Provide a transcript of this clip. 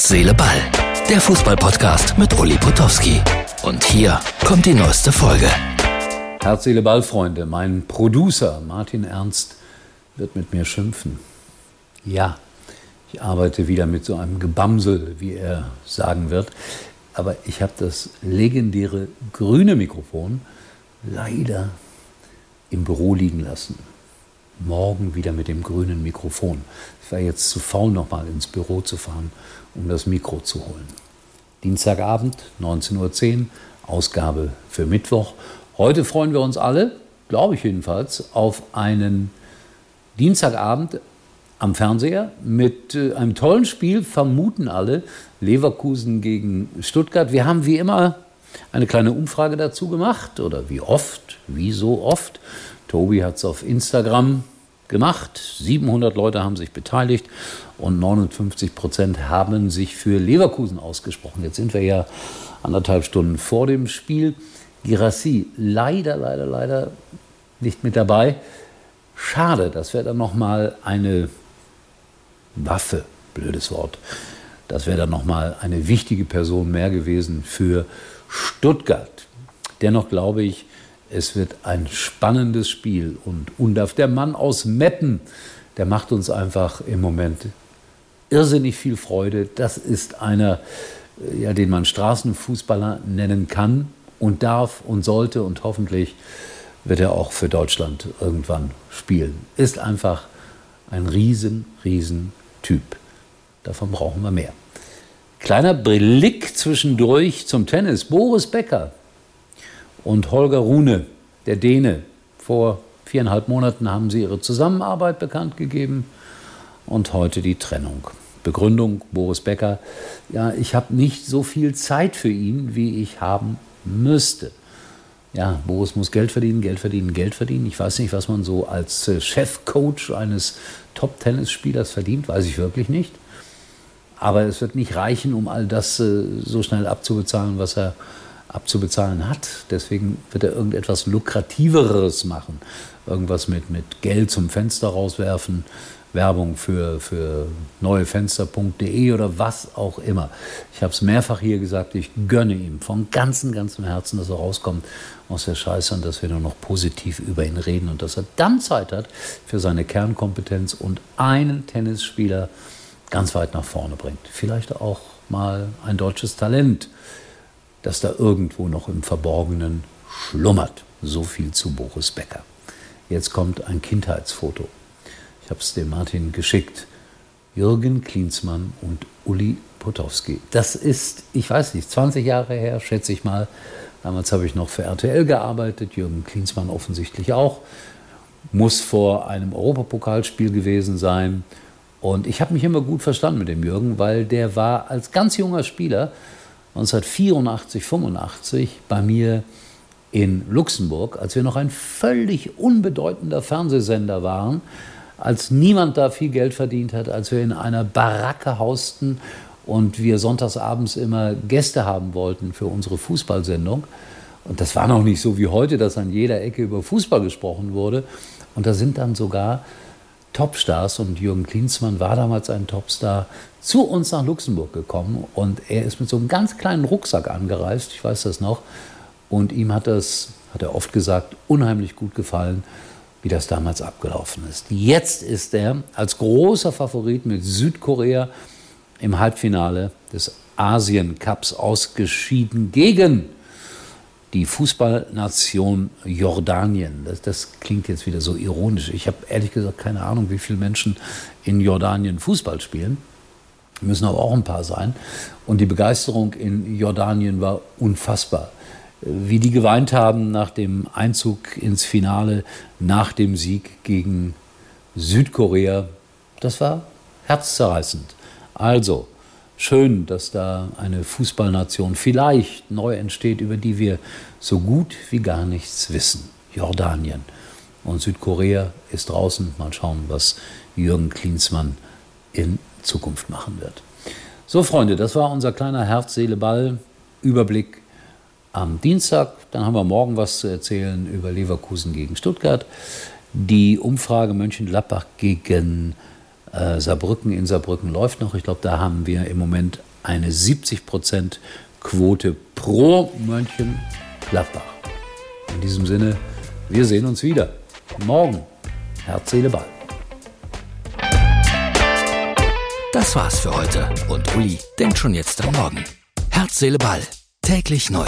Herz, Seele, Ball. Der Fußballpodcast mit Uli Potowski. Und hier kommt die neueste Folge. Herz, Seele, Ball, Freunde. Mein Producer Martin Ernst wird mit mir schimpfen. Ja, ich arbeite wieder mit so einem Gebamsel, wie er sagen wird. Aber ich habe das legendäre grüne Mikrofon leider im Büro liegen lassen. Morgen wieder mit dem grünen Mikrofon. Ich war jetzt zu faul, nochmal ins Büro zu fahren, um das Mikro zu holen. Dienstagabend, 19.10 Uhr, Ausgabe für Mittwoch. Heute freuen wir uns alle, glaube ich jedenfalls, auf einen Dienstagabend am Fernseher mit äh, einem tollen Spiel, vermuten alle, Leverkusen gegen Stuttgart. Wir haben wie immer eine kleine Umfrage dazu gemacht oder wie oft, wie so oft. Tobi hat es auf Instagram gemacht. 700 Leute haben sich beteiligt und 59 Prozent haben sich für Leverkusen ausgesprochen. Jetzt sind wir ja anderthalb Stunden vor dem Spiel. Girassi leider, leider, leider nicht mit dabei. Schade, das wäre dann nochmal eine Waffe, blödes Wort. Das wäre dann nochmal eine wichtige Person mehr gewesen für Stuttgart. Dennoch glaube ich, es wird ein spannendes Spiel. Und Undaf, der Mann aus Meppen, der macht uns einfach im Moment irrsinnig viel Freude. Das ist einer, äh, ja, den man Straßenfußballer nennen kann und darf und sollte und hoffentlich wird er auch für Deutschland irgendwann spielen. Ist einfach ein riesen, riesen Typ. Davon brauchen wir mehr. Kleiner Blick zwischendurch zum Tennis. Boris Becker und Holger Rune, der Däne. Vor viereinhalb Monaten haben sie ihre Zusammenarbeit bekannt gegeben und heute die Trennung. Begründung Boris Becker, ja, ich habe nicht so viel Zeit für ihn, wie ich haben müsste. Ja, Boris muss Geld verdienen, Geld verdienen, Geld verdienen. Ich weiß nicht, was man so als äh, Chefcoach eines Top-Tennisspielers verdient, weiß ich wirklich nicht. Aber es wird nicht reichen, um all das äh, so schnell abzubezahlen, was er abzubezahlen hat. Deswegen wird er irgendetwas Lukrativeres machen. Irgendwas mit, mit Geld zum Fenster rauswerfen, Werbung für, für neuefenster.de oder was auch immer. Ich habe es mehrfach hier gesagt, ich gönne ihm von ganzem, ganzem Herzen, dass er rauskommt aus der Scheiße und dass wir nur noch positiv über ihn reden und dass er dann Zeit hat für seine Kernkompetenz und einen Tennisspieler ganz weit nach vorne bringt. Vielleicht auch mal ein deutsches Talent das da irgendwo noch im Verborgenen schlummert. So viel zu Boris Becker. Jetzt kommt ein Kindheitsfoto. Ich habe es dem Martin geschickt. Jürgen Klinsmann und Uli Potowski. Das ist, ich weiß nicht, 20 Jahre her, schätze ich mal. Damals habe ich noch für RTL gearbeitet, Jürgen Klinsmann offensichtlich auch. Muss vor einem Europapokalspiel gewesen sein. Und ich habe mich immer gut verstanden mit dem Jürgen, weil der war als ganz junger Spieler 1984, 85 bei mir in Luxemburg, als wir noch ein völlig unbedeutender Fernsehsender waren, als niemand da viel Geld verdient hat, als wir in einer Baracke hausten und wir sonntagsabends immer Gäste haben wollten für unsere Fußballsendung. Und das war noch nicht so wie heute, dass an jeder Ecke über Fußball gesprochen wurde. Und da sind dann sogar Topstars und Jürgen Klinsmann war damals ein Topstar, zu uns nach Luxemburg gekommen und er ist mit so einem ganz kleinen Rucksack angereist, ich weiß das noch, und ihm hat das, hat er oft gesagt, unheimlich gut gefallen, wie das damals abgelaufen ist. Jetzt ist er als großer Favorit mit Südkorea im Halbfinale des Asien Cups ausgeschieden gegen die Fußballnation Jordanien. Das, das, klingt jetzt wieder so ironisch. Ich habe ehrlich gesagt keine Ahnung, wie viele Menschen in Jordanien Fußball spielen. Müssen aber auch ein paar sein. Und die Begeisterung in Jordanien war unfassbar. Wie die geweint haben nach dem Einzug ins Finale, nach dem Sieg gegen Südkorea, das war herzzerreißend. Also, schön, dass da eine Fußballnation vielleicht neu entsteht, über die wir so gut wie gar nichts wissen. Jordanien. Und Südkorea ist draußen. Mal schauen, was Jürgen Klinsmann in Zukunft machen wird. So, Freunde, das war unser kleiner Herz, Seele, Ball Überblick am Dienstag. Dann haben wir morgen was zu erzählen über Leverkusen gegen Stuttgart. Die Umfrage Mönchengladbach gegen äh, Saarbrücken in Saarbrücken läuft noch. Ich glaube, da haben wir im Moment eine 70% Quote pro Mönchengladbach. In diesem Sinne, wir sehen uns wieder. Morgen. Herz, Seele, Ball. Das war's für heute und Uli denkt schon jetzt am Morgen. Herz, Seele, Ball. Täglich neu.